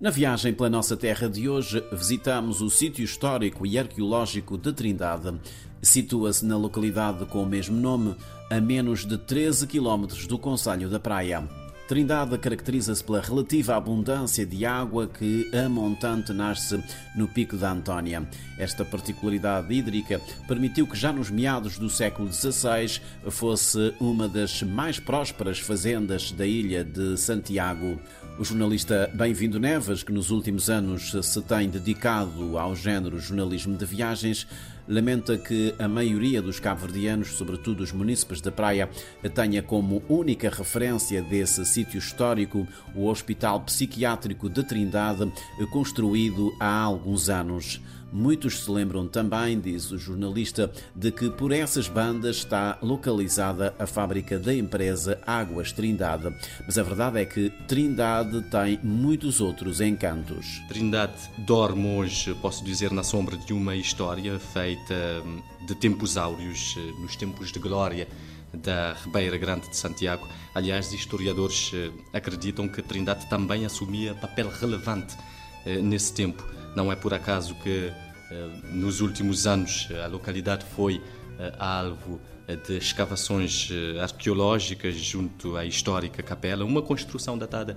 Na viagem pela nossa terra de hoje, visitamos o sítio histórico e arqueológico de Trindade. Situa-se na localidade com o mesmo nome, a menos de 13 quilómetros do Conselho da Praia. Trindade caracteriza-se pela relativa abundância de água que a montante nasce no Pico da Antónia. Esta particularidade hídrica permitiu que já nos meados do século XVI fosse uma das mais prósperas fazendas da ilha de Santiago. O jornalista Bem-vindo Neves, que nos últimos anos se tem dedicado ao género jornalismo de viagens, lamenta que a maioria dos cabo-verdianos, sobretudo os munícipes da praia, tenha como única referência desse sítio histórico o Hospital Psiquiátrico de Trindade, construído há alguns anos. Muitos se lembram também, diz o jornalista, de que por essas bandas está localizada a fábrica da empresa Águas Trindade. Mas a verdade é que Trindade tem muitos outros encantos. Trindade dorme hoje, posso dizer, na sombra de uma história feita hum, de tempos áureos, eh, nos tempos de glória da Ribeira Grande de Santiago. Aliás, historiadores eh, acreditam que Trindade também assumia papel relevante eh, nesse tempo não é por acaso que eh, nos últimos anos a localidade foi eh, alvo eh, de escavações arqueológicas junto à histórica capela, uma construção datada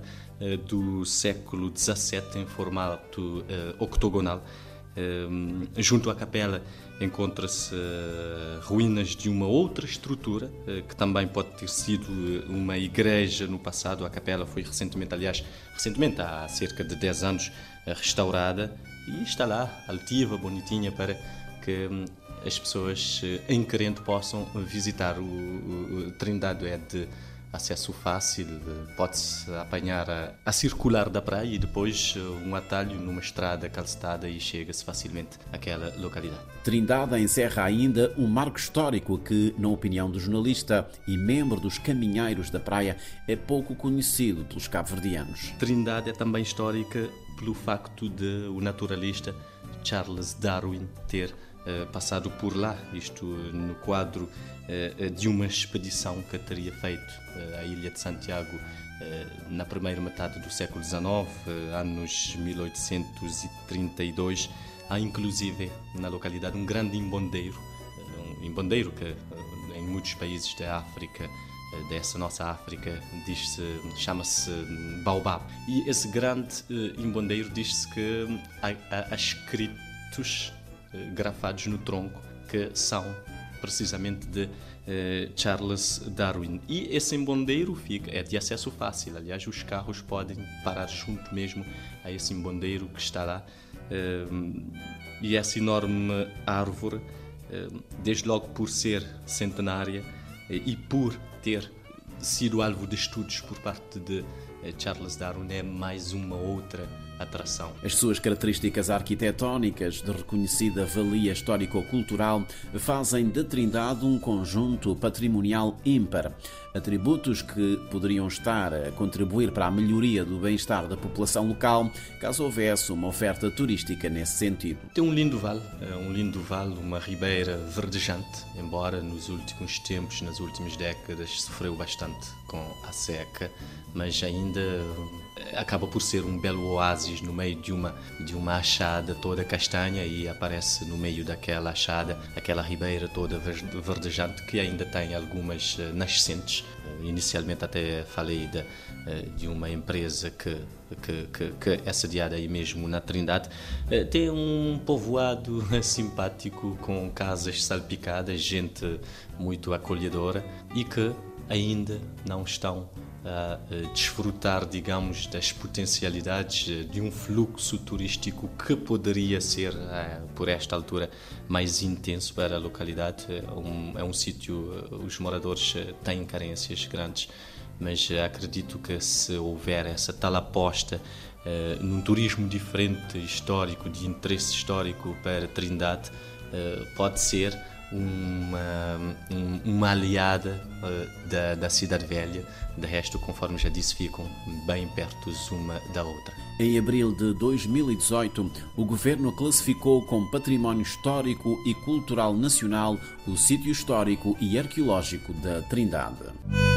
do século XVII em formato octogonal. Junto à capela encontra-se ruínas de uma outra estrutura, que também pode ter sido uma igreja no passado. A capela foi recentemente, aliás, recentemente, há cerca de 10 anos, restaurada e está lá, altiva, bonitinha, para que hum, as pessoas em querendo possam visitar. O, o, o Trindade é de acesso fácil, pode-se apanhar a, a, circular da praia e depois eh, um atalho numa estrada calçada e chega-se facilmente àquela localidade. Trindade encerra ainda um marco histórico que, na opinião do jornalista e membro dos Caminheiros da Praia, é pouco conhecido pelos cabo-verdianos. Trindade é também histórica pelo facto de o naturalista Charles Darwin ter uh, passado por lá, isto no quadro uh, de uma expedição que teria feito à ilha de Santiago na primeira metade do século XIX, anos 1832. Há inclusive na localidade um grande imbondeiro, um imbondeiro que em muitos países da África dessa nossa África diz-se chama-se Baobab. E esse grande uh, imbondeiro diz-se que há, há, escritos uh, grafados no tronco que são precisamente de uh, Charles Darwin. E esse imbondeiro fica é de acesso fácil aliás os carros podem parar junto mesmo a esse imbondeiro que está lá e essa enorme árvore desde logo por ser centenária e por ter sido alvo de estudos por parte de eh, Charles Darwin. É mais uma outra atração. As suas características arquitetónicas de reconhecida valia histórico-cultural fazem de Trindade um conjunto patrimonial ímpar. Atributos que poderiam estar a contribuir para a melhoria do bem-estar da população local, caso houvesse uma oferta turística nesse sentido. Tem um lindo vale, é um lindo vale, uma ribeira verdejante, embora nos últimos tempos, nas últimas décadas, sofreu bastante com a seca, mas ainda eh, acaba por ser um belo oásis no meio de uma de uma achada toda castanha e aparece no meio daquela achada aquela ribeira toda verdejante que ainda tem algumas eh, nascentes. Eh, inicialmente até falei de, de uma empresa que que, que, que é sediada aí mesmo na Trindade, tem um povoado simpático com casas salpicadas, gente muito acolhedora e que ainda não estão a desfrutar, digamos, das potencialidades eh, de um fluxo turístico que poderia ser, eh, por esta altura, mais intenso para a localidade. É um, é um sítio, eh, os moradores têm carências grandes, mas acredito que se houver essa tal aposta num turismo diferente, histórico, de interesse histórico para Trindade, pode ser uma, uma aliada uh, da, da Cidade Velha. De resto, conforme já disse, ficam bem perto uma da outra. Em abril de 2018, o governo classificou como Património Histórico e Cultural Nacional o sítio histórico e arqueológico da Trindade.